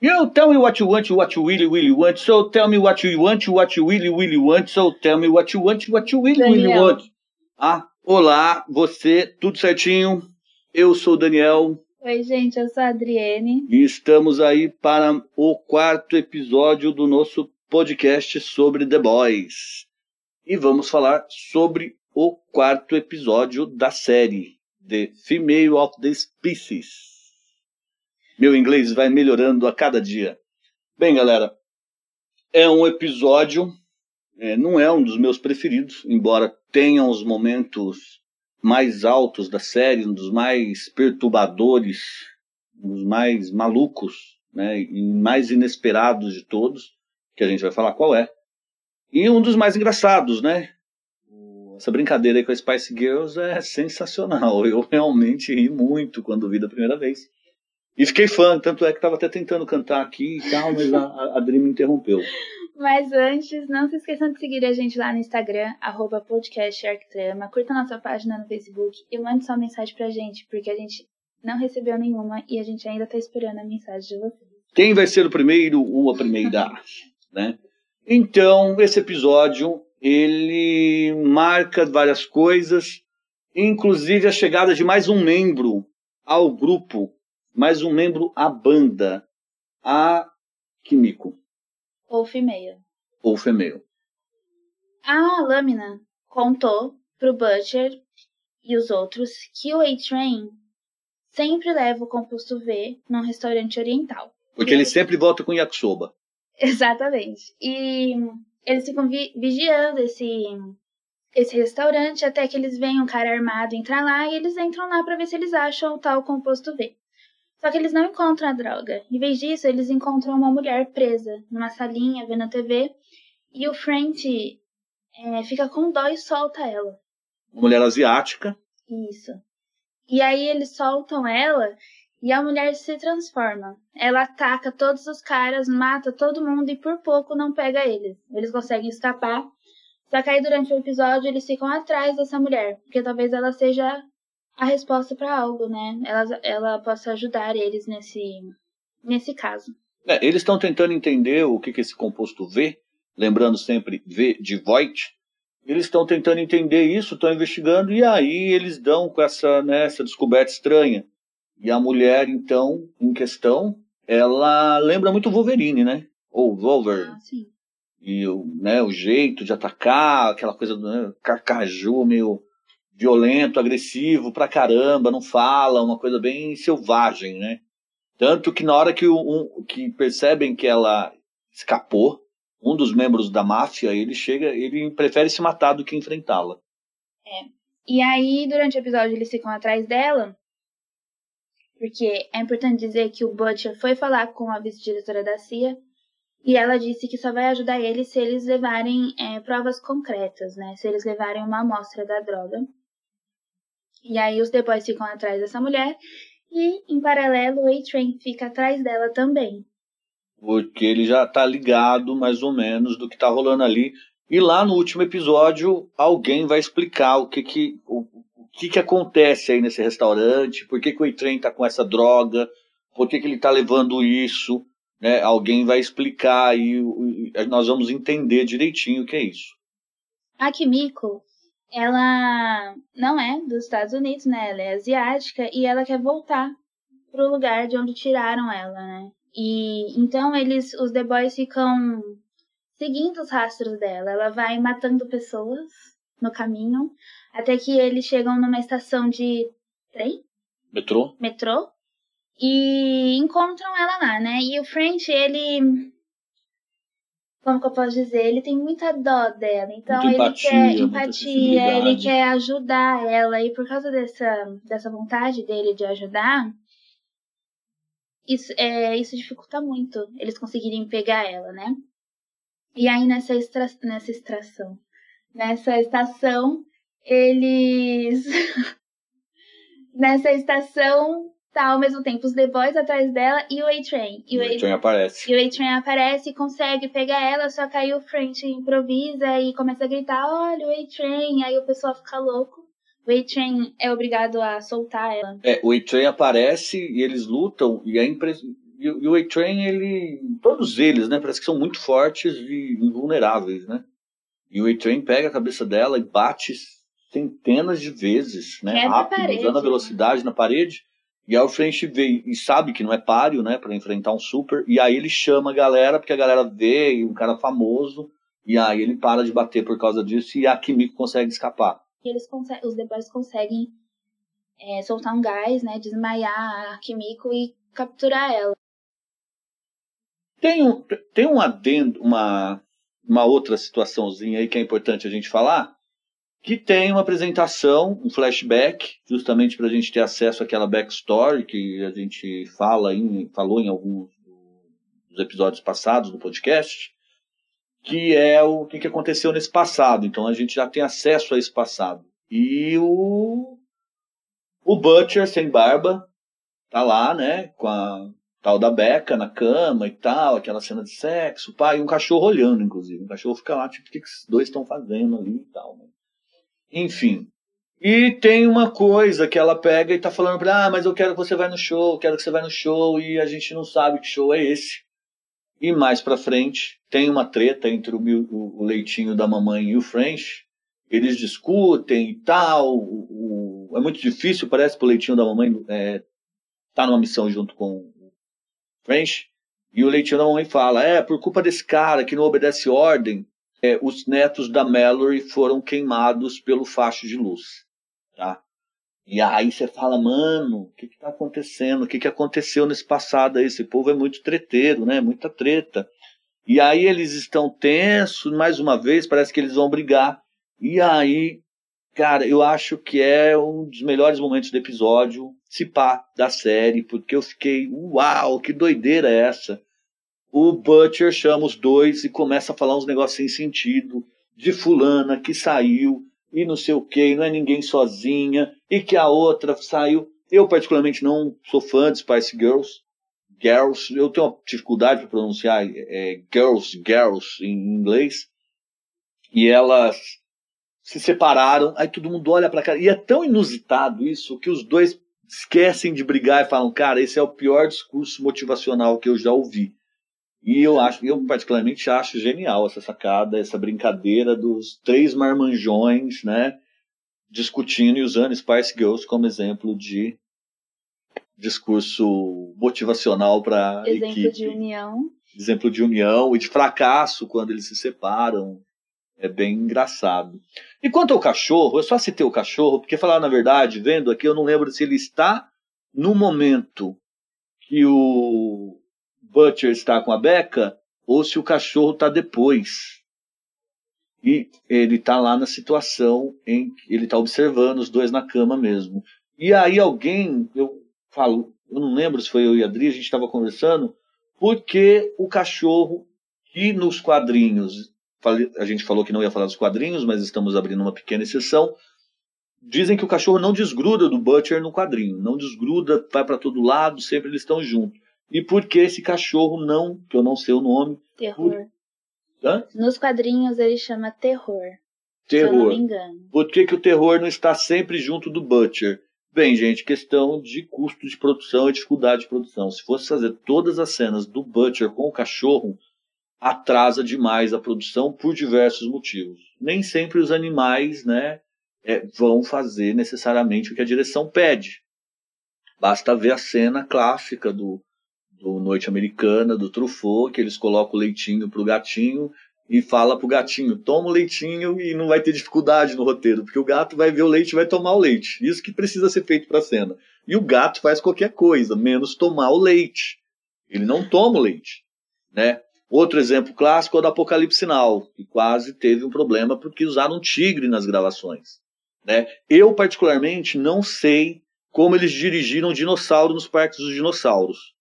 You tell me what you want, what you really, really want. So tell me what you want, what you really, really want. So tell me what you want, what you really, really Daniel. want. Ah, olá, você, tudo certinho? Eu sou o Daniel Oi, gente, eu sou a Adriene. e estamos aí para o quarto episódio do nosso podcast sobre The Boys. E vamos falar sobre o quarto episódio da série, The Female of the Species. Meu inglês vai melhorando a cada dia. Bem, galera, é um episódio, é, não é um dos meus preferidos, embora tenha os momentos mais altos da série, um dos mais perturbadores, um dos mais malucos, né, e mais inesperados de todos, que a gente vai falar qual é. E um dos mais engraçados, né? Essa brincadeira aí com a Spice Girls é sensacional. Eu realmente ri muito quando vi da primeira vez. E fiquei fã, tanto é que estava até tentando cantar aqui e tal, mas a, a Adri me interrompeu. Mas antes, não se esqueçam de seguir a gente lá no Instagram, arroba podcast Arctrama. Curta nossa página no Facebook e mande sua mensagem pra gente, porque a gente não recebeu nenhuma e a gente ainda tá esperando a mensagem de vocês. Quem vai ser o primeiro ou a primeira? né? Então, esse episódio, ele marca várias coisas, inclusive a chegada de mais um membro ao grupo, mais um membro à banda, a Kimiko, Ou Female. ou Female. A Lâmina contou pro Butcher e os outros que o A-Train sempre leva o composto V num restaurante oriental. Porque ele sempre volta com yakisoba. Exatamente. E eles ficam vi- vigiando esse, esse restaurante até que eles veem um cara armado entrar lá e eles entram lá pra ver se eles acham o tal composto V. Só que eles não encontram a droga. Em vez disso, eles encontram uma mulher presa numa salinha vendo a TV e o Frank é, fica com dó e solta ela. Uma mulher asiática, Isso. E aí eles soltam ela e a mulher se transforma. Ela ataca todos os caras, mata todo mundo e por pouco não pega eles. Eles conseguem escapar. Só que aí durante o episódio eles ficam atrás dessa mulher, porque talvez ela seja a resposta para algo, né? Ela, ela possa ajudar eles nesse, nesse caso. É, eles estão tentando entender o que, que esse composto V, lembrando sempre V de Voigt, eles estão tentando entender isso, estão investigando, e aí eles dão com essa, né, essa descoberta estranha. E a mulher, então, em questão, ela lembra muito Wolverine, né? Ou Wolverine. Ah, sim. E o, né, o jeito de atacar, aquela coisa do né, carcaju meio violento, agressivo pra caramba, não fala, uma coisa bem selvagem, né? Tanto que na hora que, um, que percebem que ela escapou, um dos membros da máfia, ele chega, ele prefere se matar do que enfrentá-la. E aí, durante o episódio, eles ficam atrás dela. Porque é importante dizer que o Butcher foi falar com a vice-diretora da CIA e ela disse que só vai ajudar eles se eles levarem é, provas concretas, né? Se eles levarem uma amostra da droga. E aí os The Boys ficam atrás dessa mulher e, em paralelo, o A-Train fica atrás dela também. Porque ele já tá ligado, mais ou menos, do que tá rolando ali. E lá no último episódio, alguém vai explicar o que que, o, o que, que acontece aí nesse restaurante, por que, que o E-Train tá com essa droga, por que, que ele tá levando isso. Né? Alguém vai explicar e e nós vamos entender direitinho o que é isso. A Kimiko, ela não é dos Estados Unidos, né? Ela é asiática e ela quer voltar pro lugar de onde tiraram ela, né? E então eles, os The Boys ficam seguindo os rastros dela. Ela vai matando pessoas no caminho até que eles chegam numa estação de trem, Metrô? metrô, e encontram ela lá, né? E o French, ele. Como que eu posso dizer? Ele tem muita dó dela. Então Muita ele empatia, quer empatia, ele quer ajudar ela. E por causa dessa, dessa vontade dele de ajudar, isso, é, isso dificulta muito eles conseguirem pegar ela, né? E aí nessa, extra, nessa extração, nessa estação, eles. nessa estação tá ao mesmo tempo os The Boys atrás dela e o A-Train. E o E-Train aparece. e o A-Train aparece e consegue pegar ela, só que aí o French improvisa e começa a gritar, olha o A-Train, aí o pessoal fica louco. O A-Train é obrigado a soltar ela. É, o E-Train aparece e eles lutam, e é impre- e, o A-Train, ele. Todos eles, né? Parece que são muito fortes e invulneráveis, né? E o A-Train pega a cabeça dela e bate centenas de vezes, né? Quebra a Rápido, usando a né? velocidade na parede. E aí o French vê e sabe que não é páreo, né? Pra enfrentar um super. E aí ele chama a galera, porque a galera vê um cara famoso. E aí ele para de bater por causa disso e a Kimiko consegue escapar. E eles conseguem, os Boys conseguem é, soltar um gás, né? Desmaiar a Kimiko e capturar ela. Tem um, tem um adendo, uma, uma outra situaçãozinha aí que é importante a gente falar, que tem uma apresentação, um flashback, justamente para a gente ter acesso àquela backstory que a gente fala em, falou em alguns dos episódios passados do podcast, que é o que, que aconteceu nesse passado. Então a gente já tem acesso a esse passado. E o, o Butcher sem barba tá lá, né, com a tal da Becca na cama e tal, aquela cena de sexo, pai, e um cachorro olhando, inclusive. O cachorro fica lá, tipo, o que, que esses dois estão fazendo ali e tal, né? Enfim. E tem uma coisa que ela pega e tá falando pra ah, mas eu quero que você vá no show, quero que você vá no show, e a gente não sabe que show é esse. E mais pra frente, tem uma treta entre o, o- leitinho da mamãe e o French. Eles discutem e tal. O- é muito difícil, parece, pro leitinho da mamãe é, tá numa missão junto com o French. E o leitinho da mamãe fala: é, por culpa desse cara que não obedece ordem, é, os netos da Mallory foram queimados pelo facho de luz. Tá? E aí você fala, mano, o que que tá acontecendo? O que que aconteceu nesse passado aí? Esse povo é muito treteiro, né? Muita treta. E aí eles estão tensos, mais uma vez, parece que eles vão brigar. E aí, cara, eu acho que é um dos melhores momentos do episódio, se pá, da série, porque eu fiquei, uau, que doideira é essa? O Butcher chama os dois e começa a falar uns negócios sem sentido, de fulana que saiu, e não sei o que, não é ninguém sozinha, e que a outra saiu. Eu, particularmente, não sou fã de Spice Girls. Girls, eu tenho uma dificuldade para pronunciar é, girls, girls em inglês. E elas se separaram, aí todo mundo olha pra cara. E é tão inusitado isso que os dois esquecem de brigar e falam: Cara, esse é o pior discurso motivacional que eu já ouvi. E eu acho, eu particularmente acho genial essa sacada, essa brincadeira dos três marmanjões, né, discutindo e usando Spice Girls como exemplo de discurso motivacional para Exemplo equipe. de união. Exemplo de união e de fracasso quando eles se separam. É bem engraçado. E quanto ao cachorro, eu só citei o cachorro, porque falar na verdade, vendo aqui, eu não lembro se ele está no momento que o Butcher está com a Becca ou se o cachorro está depois. E ele está lá na situação em que ele está observando os dois na cama mesmo. E aí alguém, eu falo, eu não lembro se foi eu e a Adri, a gente estava conversando, porque o cachorro que nos quadrinhos, a gente falou que não ia falar dos quadrinhos, mas estamos abrindo uma pequena exceção. Dizem que o cachorro não desgruda do Butcher no quadrinho, não desgruda, vai para todo lado, sempre eles estão juntos. E por que esse cachorro não, que eu não sei o nome, Terror. Hã? Nos quadrinhos ele chama terror. Se eu não terror? me engano. Por que, que o terror não está sempre junto do Butcher? Bem, gente, questão de custo de produção e dificuldade de produção. Se fosse fazer todas as cenas do Butcher com o cachorro, atrasa demais a produção por diversos motivos. Nem sempre os animais né, é, vão fazer necessariamente o que a direção pede. Basta ver a cena clássica do, do Noite Americana, do Truffaut, que eles colocam o leitinho pro gatinho e fala pro gatinho, toma o leitinho e não vai ter dificuldade no roteiro, porque o gato vai ver o leite e vai tomar o leite. Isso que precisa ser feito pra cena. E o gato faz qualquer coisa, menos tomar o leite. Ele não toma o leite, né? Outro exemplo clássico é o do Apocalipse Now, que quase teve um problema porque usaram um tigre nas gravações. Né? Eu, particularmente, não sei como eles dirigiram dinossauro nos parques dos dinossauros.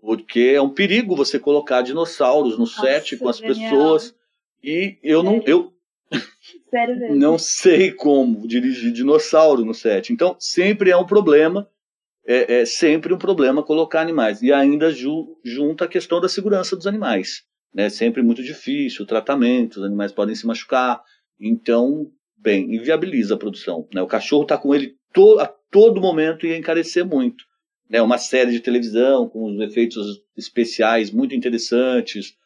Porque é um perigo você colocar dinossauros no set com as pessoas. E eu não, eu Sério não sei como dirigir dinossauro no set. Então, sempre é um problema. É, é sempre um problema colocar animais. E ainda ju, junta a questão da segurança dos animais. Né? Sempre muito difícil, o tratamento, os animais podem se machucar. Então, bem, inviabiliza a produção. Né? O cachorro está com ele to, a todo momento e ia encarecer muito. Né, uma série de televisão com os efeitos especiais muito interessantes,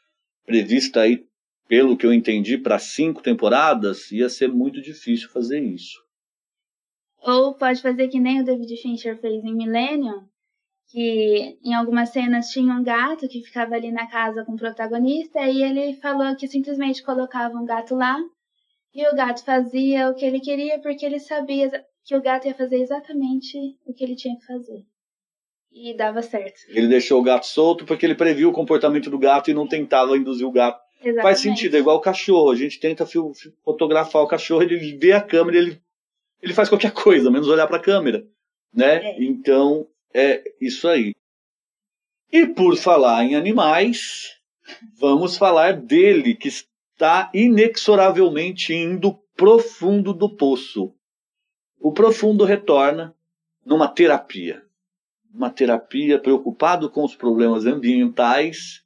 prevista aí, pelo que eu entendi, para cinco temporadas, ia ser muito difícil fazer isso. Ou pode fazer que nem o David Fincher fez em Millennium, que em algumas cenas tinha um gato que ficava ali na casa com o protagonista, e ele falou que simplesmente colocava um gato lá, e o gato fazia o que ele queria porque ele sabia que o gato ia fazer exatamente o que ele tinha que fazer. E dava certo. Ele deixou o gato solto porque ele previu o comportamento do gato e não tentava induzir o gato. Exatamente. Faz sentido, é igual o cachorro. A gente tenta fotografar o cachorro, ele vê a câmera, ele, ele faz qualquer coisa, menos olhar para a câmera. Né? É. Então, é isso aí. E por falar em animais, vamos falar dele, que está inexoravelmente indo profundo do poço. O profundo retorna numa terapia. Uma terapia preocupado com os problemas ambientais.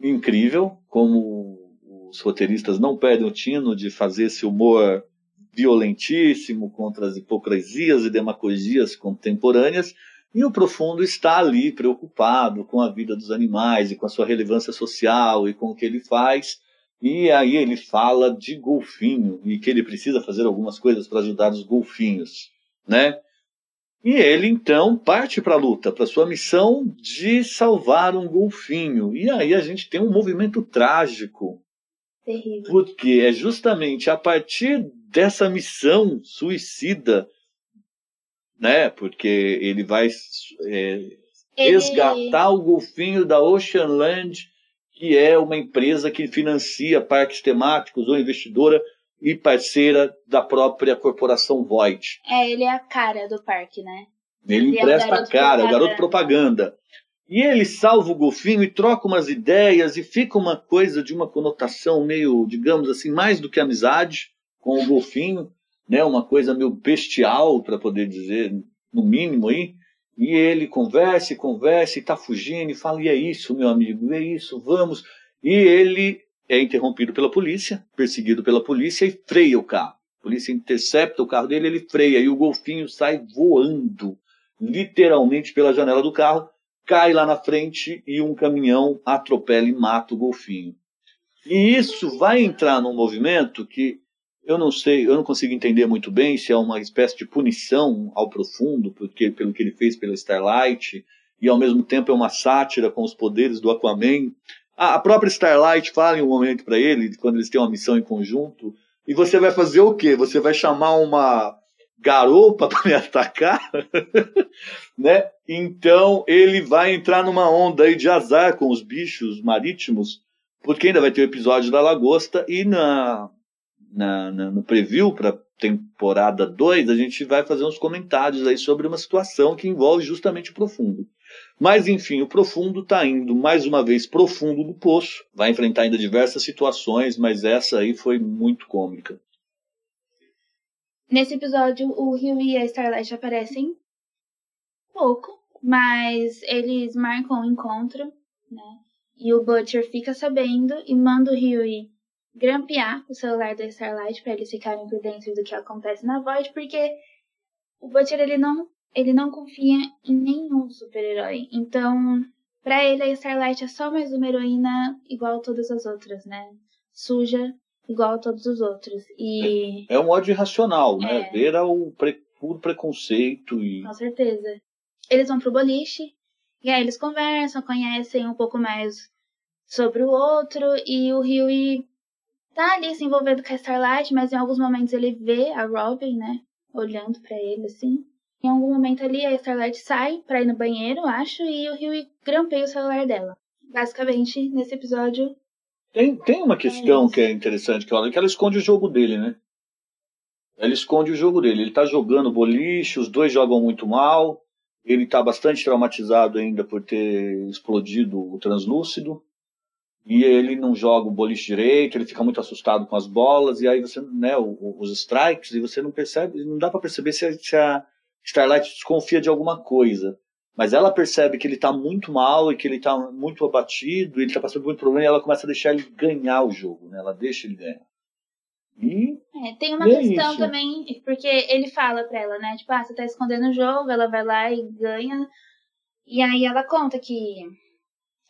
Incrível, como os roteiristas não perdem o tino de fazer esse humor violentíssimo contra as hipocrisias e demagogias contemporâneas, e o profundo está ali preocupado com a vida dos animais e com a sua relevância social e com o que ele faz e aí ele fala de golfinho e que ele precisa fazer algumas coisas para ajudar os golfinhos, né? E ele então parte para a luta, para sua missão de salvar um golfinho. E aí a gente tem um movimento trágico. Terrível. Porque é justamente a partir dessa missão suicida, né? Porque ele vai é, ele... resgatar o golfinho da Ocean Land que é uma empresa que financia parques temáticos ou investidora e parceira da própria corporação Void. É, ele é a cara do parque, né? Ele, ele empresta é a cara, o garoto propaganda. E ele salva o golfinho e troca umas ideias e fica uma coisa de uma conotação meio, digamos assim, mais do que amizade com o golfinho, né? Uma coisa meio bestial, para poder dizer, no mínimo aí. E ele conversa e conversa e está fugindo e fala: e é isso, meu amigo, é isso, vamos. E ele é interrompido pela polícia, perseguido pela polícia e freia o carro. A polícia intercepta o carro dele, ele freia e o golfinho sai voando, literalmente pela janela do carro, cai lá na frente e um caminhão atropela e mata o golfinho. E isso vai entrar num movimento que eu não sei, eu não consigo entender muito bem se é uma espécie de punição ao profundo, porque pelo que ele fez pela Starlight, e ao mesmo tempo é uma sátira com os poderes do Aquaman. A própria Starlight fala em um momento para ele, quando eles têm uma missão em conjunto, e você vai fazer o quê? Você vai chamar uma garopa para me atacar? né? Então ele vai entrar numa onda aí de azar com os bichos marítimos, porque ainda vai ter o episódio da lagosta e na na, na, no preview para temporada 2, a gente vai fazer uns comentários aí sobre uma situação que envolve justamente o profundo. Mas enfim, o profundo está indo mais uma vez profundo do poço, vai enfrentar ainda diversas situações, mas essa aí foi muito cômica. Nesse episódio, o Rio e a Starlight aparecem pouco, mas eles marcam o um encontro, né? E o Butcher fica sabendo e manda o Rio grampear o celular da Starlight para eles ficarem por dentro do que acontece na Void, porque o Butcher ele não, ele não confia em nenhum super-herói. Então, para ele a Starlight é só mais uma heroína igual a todas as outras, né? Suja igual a todos os outros. E é, é um ódio irracional, né? É. Ver o pre, puro preconceito e Com certeza. Eles vão pro boliche e aí eles conversam, conhecem um pouco mais sobre o outro e o Rio tá ali se envolvendo com a Starlight, mas em alguns momentos ele vê a Robin, né? Olhando para ele assim. Em algum momento ali a Starlight sai pra ir no banheiro, acho, e o Rio grampeia o celular dela. Basicamente, nesse episódio. Tem, tem uma questão é que é interessante, que ela, que ela esconde o jogo dele, né? Ela esconde o jogo dele. Ele tá jogando boliche, os dois jogam muito mal. Ele tá bastante traumatizado ainda por ter explodido o translúcido e ele não joga o boliche direito, ele fica muito assustado com as bolas, e aí você, né, os strikes, e você não percebe, não dá para perceber se a, se a, Starlight desconfia de alguma coisa. Mas ela percebe que ele tá muito mal e que ele tá muito abatido, e ele tá passando por muito problema, e ela começa a deixar ele ganhar o jogo, né? Ela deixa ele ganhar. E É, tem uma E é questão isso. também, porque ele fala pra ela, né? Tipo, ah, você tá escondendo o jogo, ela vai lá e ganha. E aí ela conta que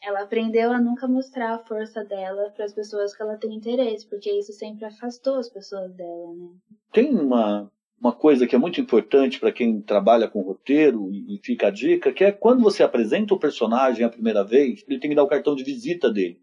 ela aprendeu a nunca mostrar a força dela pras pessoas que ela tem interesse, porque isso sempre afastou as pessoas dela, né? tem uma, uma coisa que é muito importante para quem trabalha com roteiro e, e fica a dica, que é quando você apresenta o personagem a primeira vez, ele tem que dar o cartão de visita dele.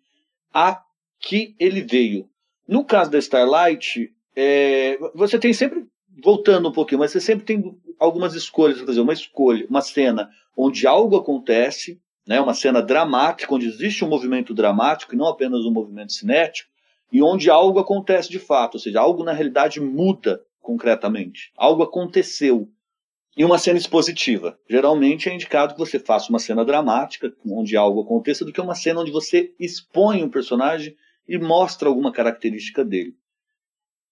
A que ele veio. No caso da Starlight, é, você tem sempre, voltando um pouquinho, mas você sempre tem algumas escolhas, exemplo, uma escolha, uma cena onde algo acontece, né, uma cena dramática, onde existe um movimento dramático e não apenas um movimento cinético, e onde algo acontece de fato, ou seja, algo na realidade muda concretamente. Algo aconteceu. E uma cena expositiva. Geralmente é indicado que você faça uma cena dramática, onde algo aconteça, do que uma cena onde você expõe um personagem e mostra alguma característica dele.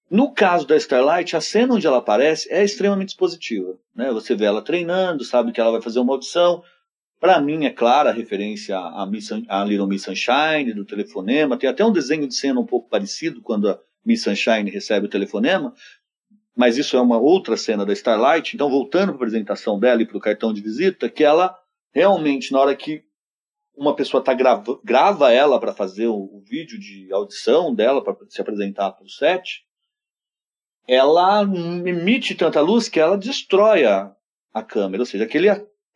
No caso da Starlight, a cena onde ela aparece é extremamente expositiva. Né? Você vê ela treinando, sabe que ela vai fazer uma audição. Para mim, é clara a referência à, Miss, à Little Miss Sunshine, do telefonema. Tem até um desenho de cena um pouco parecido quando a Miss Sunshine recebe o telefonema. Mas isso é uma outra cena da Starlight. Então, voltando para a apresentação dela e para o cartão de visita, que ela realmente, na hora que uma pessoa tá grava, grava ela para fazer o, o, vídeo de audição dela, para se apresentar para o set, ela emite tanta luz que ela destrói a, a câmera. Ou seja, aquele,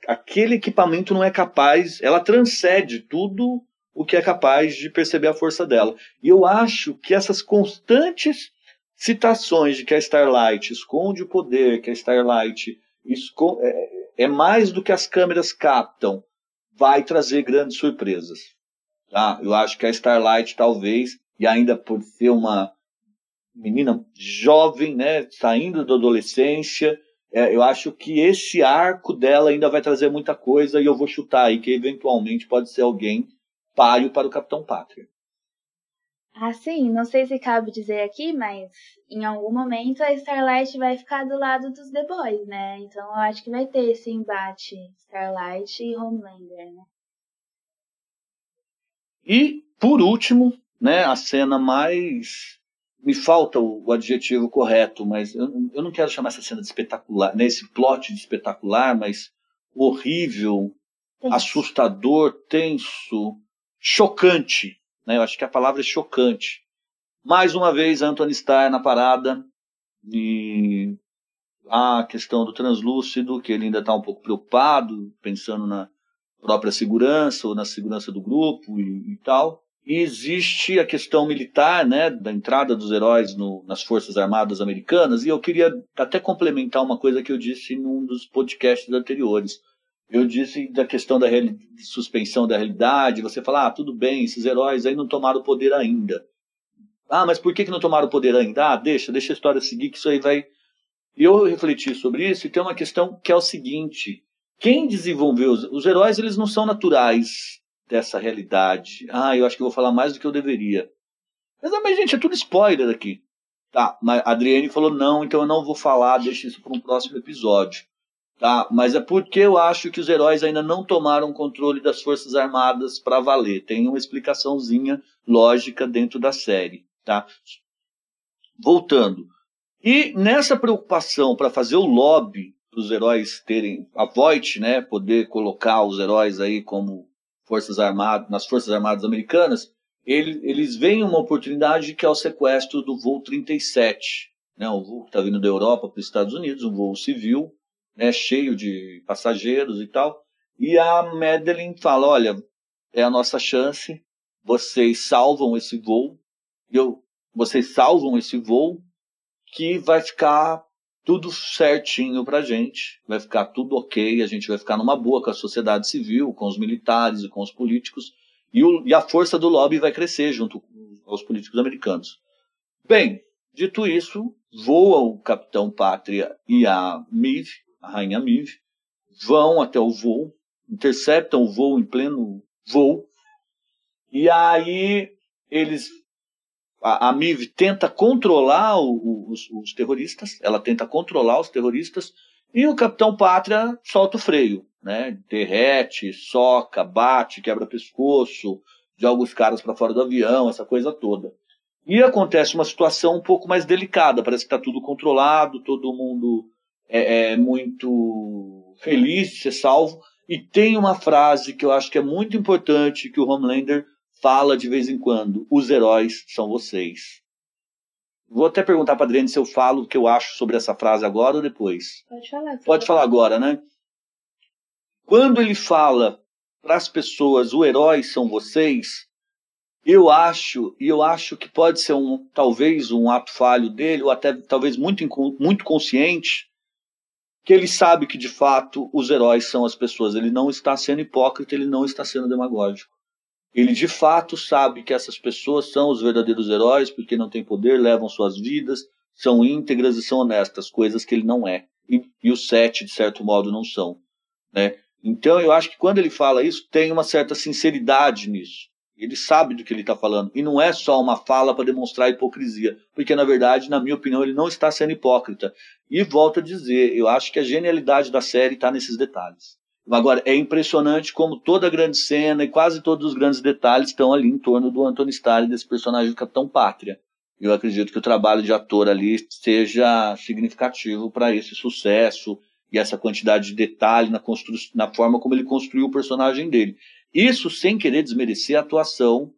aquele equipamento não é capaz, ela transcende tudo o que é capaz de perceber a força dela. E eu acho que essas constantes citações de que a Starlight esconde o poder, que a Starlight esconde, é, é mais do que as câmeras captam, vai trazer grandes surpresas. Tá? Eu acho que a Starlight talvez, e ainda por ser uma menina jovem, né, saindo da adolescência, é, eu acho que esse arco dela ainda vai trazer muita coisa e eu vou chutar aí que eventualmente pode ser alguém páreo para o Capitão Pátria. Ah, sim, não sei se cabe dizer aqui, mas em algum momento a Starlight vai ficar do lado dos The Boys, né? Então eu acho que vai ter esse embate Starlight e Homelander, né? E, por último, né, a cena mais. Me falta o, o adjetivo correto, mas eu, eu, não quero chamar essa cena de espetacular, né, esse plot de espetacular, mas horrível, tenso. assustador, tenso, chocante. Né? Eu acho que a palavra é chocante. Mais uma vez, Anthony Starr na parada. E a questão do translúcido, que ele ainda está um pouco preocupado, pensando na própria segurança ou na segurança do grupo e, e tal. E existe a questão militar, né, da entrada dos heróis no, nas Forças Armadas Americanas, e eu queria até complementar uma coisa que eu disse num dos podcasts anteriores. Eu disse da questão da suspensão da realidade, você fala, ah, tudo bem, esses heróis aí não tomaram o poder ainda. Ah, mas por que, que não tomaram o poder ainda? Ah, deixa, deixa a história seguir, que isso aí vai. Eu refleti sobre isso e tem uma questão que é o seguinte: quem desenvolveu os, os heróis, eles não são naturais dessa realidade. Ah, eu acho que eu vou falar mais do que eu deveria. Mas, mas gente, é tudo spoiler aqui. Tá, mas a Adriane falou não, então eu não vou falar, deixa isso para um próximo episódio. Tá, mas é porque eu acho que os heróis ainda não tomaram controle das Forças Armadas para valer. Tem uma explicaçãozinha lógica dentro da série. Tá? Voltando. E nessa preocupação para fazer o lobby para os heróis terem a Voight, né, poder colocar os heróis aí como forças armadas nas forças armadas americanas, ele, eles veem uma oportunidade que é o sequestro do voo 37, né, o voo que está vindo da Europa para os Estados Unidos, um voo civil, né, cheio de passageiros e tal. E a Madeline fala, olha, é a nossa chance, vocês salvam esse voo, eu, vocês salvam esse voo que vai ficar tudo certinho pra gente, vai ficar tudo ok, a gente vai ficar numa boa com a sociedade civil, com os militares e com os políticos, e, o, e a força do lobby vai crescer junto aos políticos americanos. Bem, dito isso, voa o Capitão Pátria e a Miv, a Rainha Miv, vão até o voo, interceptam o voo em pleno voo, e aí eles a, a MIV tenta controlar o, os, os, terroristas, ela tenta controlar os terroristas, e o Capitão Pátria solta o freio, né? Derrete, soca, bate, quebra pescoço, joga os caras para fora do avião, essa coisa toda. E acontece uma situação um pouco mais delicada, parece que está tudo controlado, todo mundo é, é muito feliz de ser salvo. E tem uma frase que eu acho que é muito importante que o Homelander fala de vez em quando: os heróis são vocês. Vou até perguntar para Adriane se eu falo o que eu acho sobre essa frase agora ou depois. Pode falar. Pode falar agora, né? Quando ele fala para as pessoas, o herói são vocês, eu acho, e eu acho que pode ser um talvez um ato falho dele, ou até talvez muito, muito consciente, que ele sabe que de fato os heróis são as pessoas. Ele não está sendo hipócrita, ele não está sendo demagógico. Ele de fato sabe que essas pessoas são os verdadeiros heróis, porque não têm poder, levam suas vidas, são íntegras e são honestas, coisas que ele não é. E, e os sete, de certo modo, não são. Né? Então eu acho que quando ele fala isso, tem uma certa sinceridade nisso. Ele sabe do que ele está falando. E não é só uma fala para demonstrar hipocrisia. Porque, na verdade, na minha opinião, ele não está sendo hipócrita. E volto a dizer, eu acho que a genialidade da série está nesses detalhes. Agora, é impressionante como toda a grande cena e quase todos os grandes detalhes estão ali em torno do Anthony Starr, desse personagem do Capitão Pátria. Eu acredito que o trabalho de ator ali seja significativo para esse sucesso e essa quantidade de detalhe na, na forma como ele construiu o personagem dele. Isso sem querer desmerecer a atuação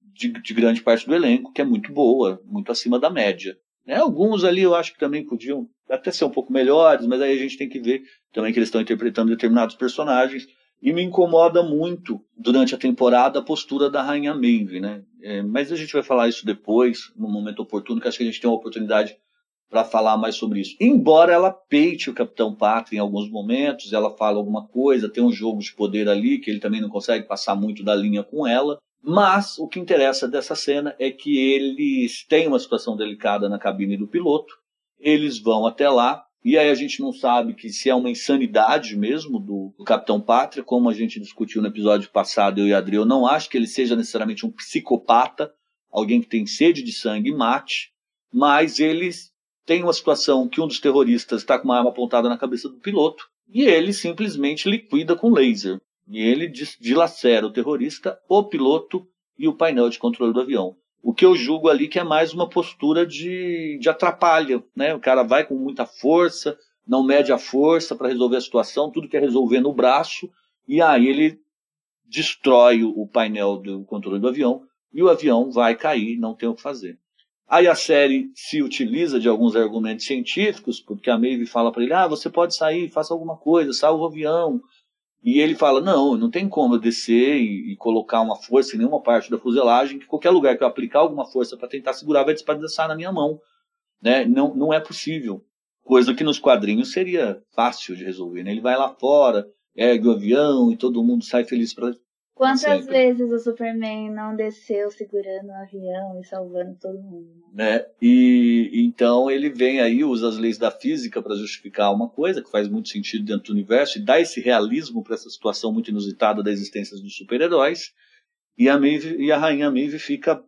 de, de, grande parte do elenco, que é muito boa, muito acima da média. Né? Alguns ali eu acho que também podiam até ser um pouco melhores, mas aí a gente tem que ver também que eles estão interpretando determinados personagens. E me incomoda muito durante a temporada a postura da Rainha Maeve, né? É, mas a gente vai falar isso depois, no momento oportuno, que acho que a gente tem uma oportunidade para falar mais sobre isso. Embora ela peite o Capitão Pátria em alguns momentos, ela fala alguma coisa, tem um jogo de poder ali que ele também não consegue passar muito da linha com ela. Mas o que interessa dessa cena é que eles têm uma situação delicada na cabine do piloto eles vão até lá, e aí a gente não sabe que se é uma insanidade mesmo do, do, Capitão Pátria, como a gente discutiu no episódio passado, eu e Adri, eu não acho que ele seja necessariamente um psicopata, alguém que tem sede de sangue e mate, mas eles têm uma situação que um dos terroristas está com uma arma apontada na cabeça do piloto, e ele simplesmente liquida com laser. E ele dilacera o terrorista, o piloto e o painel de controle do avião. O que eu julgo ali que é mais uma postura de, de atrapalha, né? O cara vai com muita força, não mede a força para resolver a situação, tudo quer resolver no braço, e aí ele destrói o painel do controle do avião e o avião vai cair, não tem o que fazer. Aí a série se utiliza de alguns argumentos científicos, porque a Maeve fala para ele: ah, você pode sair, faça alguma coisa, salva o avião. E ele fala: não, não tem como eu descer e, e, colocar uma força em nenhuma parte da fuselagem, que qualquer lugar que eu aplicar alguma força para tentar segurar vai despedaçar na minha mão. Né? Não, não é possível. Coisa que nos quadrinhos seria fácil de resolver. Né? Ele vai lá fora, ergue o avião e todo mundo sai feliz para Quantas vezes o Superman não desceu segurando o avião e salvando todo mundo? Né? né? E então ele vem aí, usa as leis da física para justificar uma coisa que faz muito sentido dentro do universo e dá esse realismo para essa situação muito inusitada da existência dos super-heróis. E a Maeve, e a rainha Maeve fica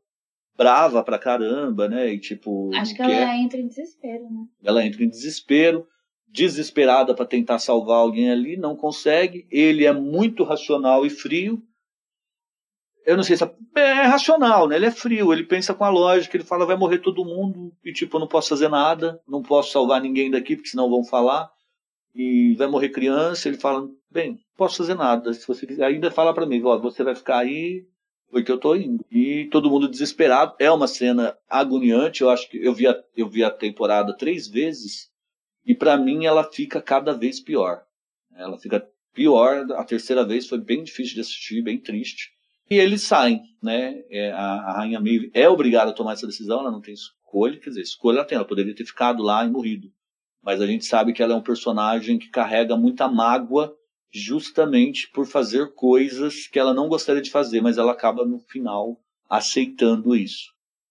brava pra caramba, né? E tipo, acho que quer... ela entra em desespero, né? Ela entra em desespero desesperada para tentar salvar alguém ali, não consegue. Ele é muito racional e frio eu não sei se é, é, racional, né? Ele é frio, ele pensa com a lógica, ele fala vai morrer todo mundo e tipo, eu não posso fazer nada, não posso salvar ninguém daqui porque senão vão falar e vai morrer criança, ele fala, bem, posso fazer nada, se você quiser, ainda fala para mim, ó, você vai ficar aí porque eu tô indo. E todo mundo desesperado, é uma cena agoniante, eu acho que eu vi a, eu vi a temporada três vezes e para mim ela fica cada vez pior. Ela fica pior, a terceira vez foi bem difícil de assistir, bem triste e eles saem, né? É, a, a, rainha Maeve é obrigada a tomar essa decisão, ela não tem escolha, quer dizer, escolha ela tem, ela poderia ter ficado lá e morrido. Mas a gente sabe que ela é um personagem que carrega muita mágoa justamente por fazer coisas que ela não gostaria de fazer, mas ela acaba no final aceitando isso.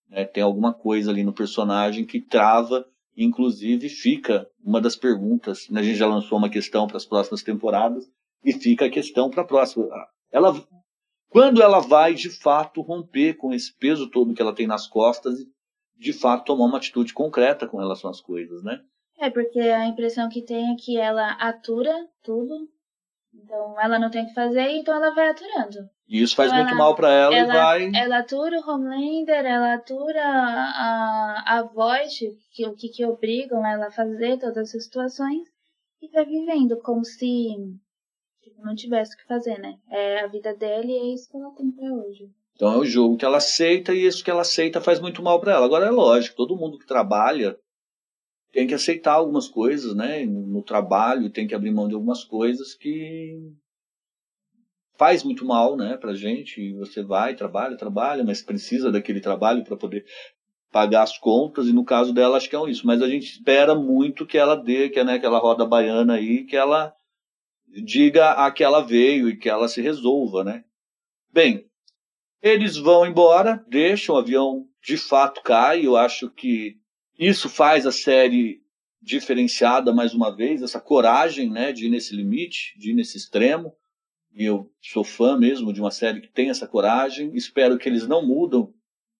Né? Tem alguma coisa ali no personagem que trava, inclusive fica uma das perguntas. Né? A gente já lançou uma questão para as próximas temporadas e fica a questão para a próxima. Ela quando ela vai, de fato, romper com esse peso todo que ela tem nas costas e, de fato, tomar uma atitude concreta com relação às coisas, né? É, porque a impressão que tem é que ela atura tudo, então ela não tem o que fazer, então ela vai aturando. E isso faz Então muito ela- mal pra ela, ela- e vai. Ela atura o Homelander, ela atura a, a Voight, que, o que, que obrigam ela a fazer todas essas situações, e vai vivendo como se não tivesse o que fazer, né? É a vida dela e é isso que ela tem pra hoje. Então é o jogo que ela aceita e isso que ela aceita faz muito mal pra ela. Agora é lógico, todo mundo que trabalha tem que aceitar algumas coisas, né? No trabalho tem que abrir mão de algumas coisas que faz muito mal, né, pra gente. Você vai, trabalha, trabalha, mas precisa daquele trabalho para poder pagar as contas e no caso dela acho que é isso, mas a gente espera muito que ela dê, que é né, aquela roda baiana aí, que ela diga a que ela veio e que ela se resolva, né? Bem, eles vão embora, deixam o avião de fato cai. Eu acho que isso faz a série diferenciada mais uma vez, essa coragem, né, de ir nesse limite, de ir nesse extremo. E eu sou fã mesmo de uma série que tem essa coragem. Espero que eles não mudam,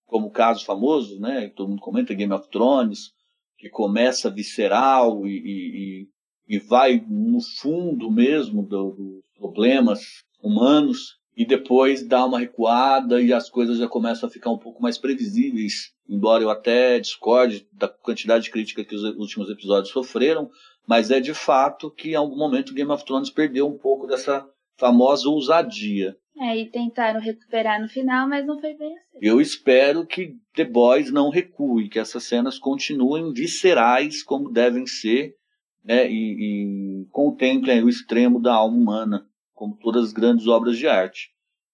como o caso famoso, né, que todo mundo comenta, Game of Thrones, que começa visceral e, e, e vai no fundo mesmo do- dos problemas humanos e depois dá uma recuada e as coisas já começam a ficar um pouco mais previsíveis, embora eu até discorde da quantidade de crítica que os últimos episódios sofreram, mas é de fato que em algum momento Game of Thrones perdeu um pouco dessa famosa ousadia. É, e tentaram recuperar no final, mas não foi bem assim. Eu espero que The Boys não recue, que essas cenas continuem viscerais como devem ser, né, e, e contemplem o extremo da alma humana, como todas as grandes obras de arte.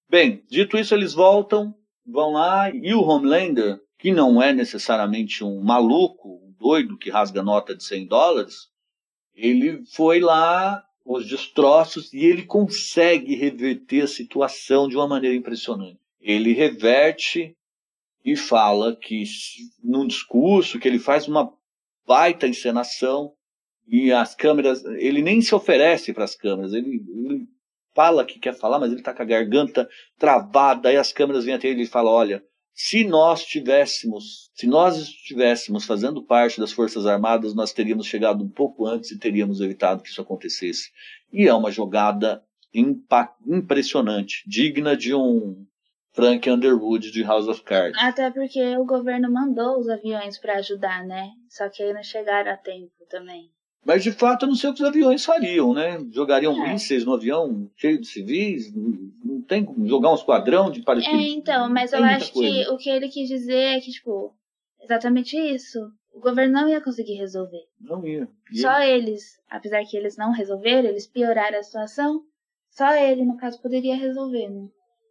Bem, dito isso, eles voltam, vão lá, e o Homelander, que não é necessariamente um maluco, um doido que rasga nota de 100 dólares, ele foi lá, os destroços, e ele consegue reverter a situação de uma maneira impressionante. Ele reverte e fala que, num discurso, que ele faz uma baita encenação, e as câmeras, ele nem se oferece para as câmeras, ele, ele fala que quer falar, mas ele está com a garganta travada, aí as câmeras vêm até ele e falam, olha, se nós tivéssemos, se nós estivéssemos fazendo parte das Forças Armadas, nós teríamos chegado um pouco antes e teríamos evitado que isso acontecesse. E é uma jogada impressionante, digna de um Frank Underwood de House of Cards. Até porque o governo mandou os aviões pra ajudar, né? Só que aí não chegaram a tempo também. Mas de fato eu não sei o que os aviões fariam, né? Jogariam É. mísseis no avião cheio de civis? Não- tem como jogar um esquadrão de É, paraquedas? então, mas eu acho coisa. que o que ele quis dizer é que, tipo, exatamente isso. O governo não ia conseguir resolver. Não ia. Só eles, apesar que eles não resolveram, eles pioraram a situação, só ele, no caso, poderia resolver, né?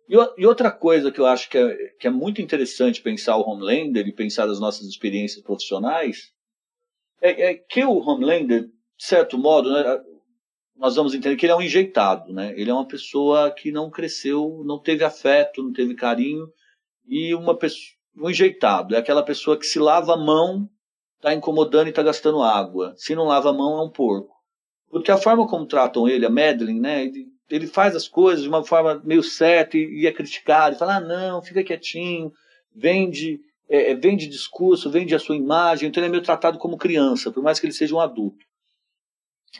E, outra coisa que eu acho que é, que é muito interessante pensar o Homelander e pensar das nossas experiências profissionais é, é que o Homelander, de certo modo, né, nós vamos entender que ele é um enjeitado, né? Ele é uma pessoa que não cresceu, não teve afeto, não teve carinho e uma pessoa, um enjeitado é aquela pessoa que se lava a mão, está incomodando e está gastando água. Se não lava a mão é um porco. Porque a forma como tratam ele, a Madeline, né? Ele, ele faz as coisas de uma forma meio certa e, e é criticado. E fala, ah, não, fica quietinho, vende, é, é, vende discurso, vende a sua imagem. Então ele é meio tratado como criança, por mais que ele seja um adulto.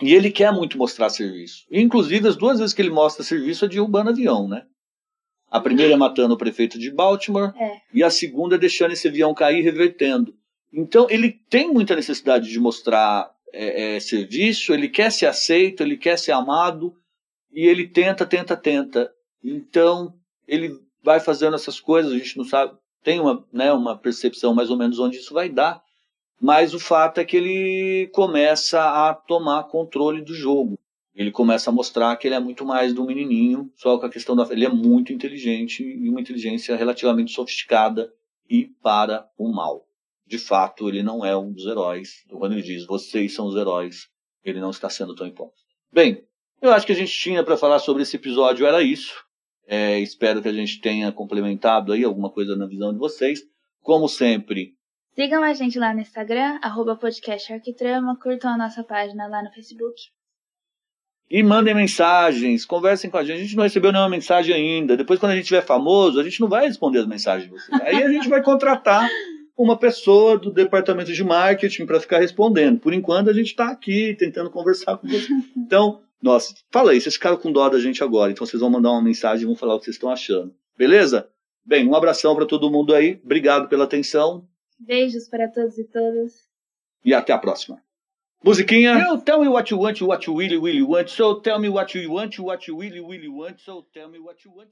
E ele quer muito mostrar serviço. E, inclusive, as duas vezes que ele mostra serviço é de urbano avião, né? A primeira é matando o prefeito de Baltimore É. e a segunda é deixando esse avião cair revertendo. Então ele tem muita necessidade de mostrar é, é, serviço, ele quer ser aceito, ele quer ser amado e ele tenta, tenta, tenta. Então ele vai fazendo essas coisas, a gente não sabe, tem uma, né, uma percepção mais ou menos onde isso vai dar, mas o fato é que ele começa a tomar controle do jogo. Ele começa a mostrar que ele é muito mais do menininho, só com a questão da. Ele é muito inteligente e uma inteligência relativamente sofisticada e para o mal. De fato, ele não é um dos heróis. Quando ele diz vocês são os heróis, ele não está sendo tão hipócrita. Bem, eu acho que a gente tinha para falar sobre esse episódio era isso. É, espero que a gente tenha complementado aí alguma coisa na visão de vocês. Como sempre, Sigam a gente lá no Instagram, arroba podcast Arquitrama, curtam a nossa página lá no Facebook. E mandem mensagens, conversem com a gente. A gente não recebeu nenhuma mensagem ainda. Depois, quando a gente tiver famoso, a gente não vai responder as mensagens de vocês. Aí a gente vai contratar uma pessoa do departamento de marketing para ficar respondendo. Por enquanto, a gente está aqui tentando conversar com vocês. Então, Nossa, fala aí, vocês ficaram com dó da gente agora, então vocês vão mandar uma mensagem e vão falar o que vocês estão achando. Beleza? Bem, um abração para todo mundo aí. Obrigado pela atenção. Beijos para todos e todas. E até a próxima. Musiquinha. You tell me what you want, what you really, really want. So tell me what you want, what you really, really want. So tell me what you want.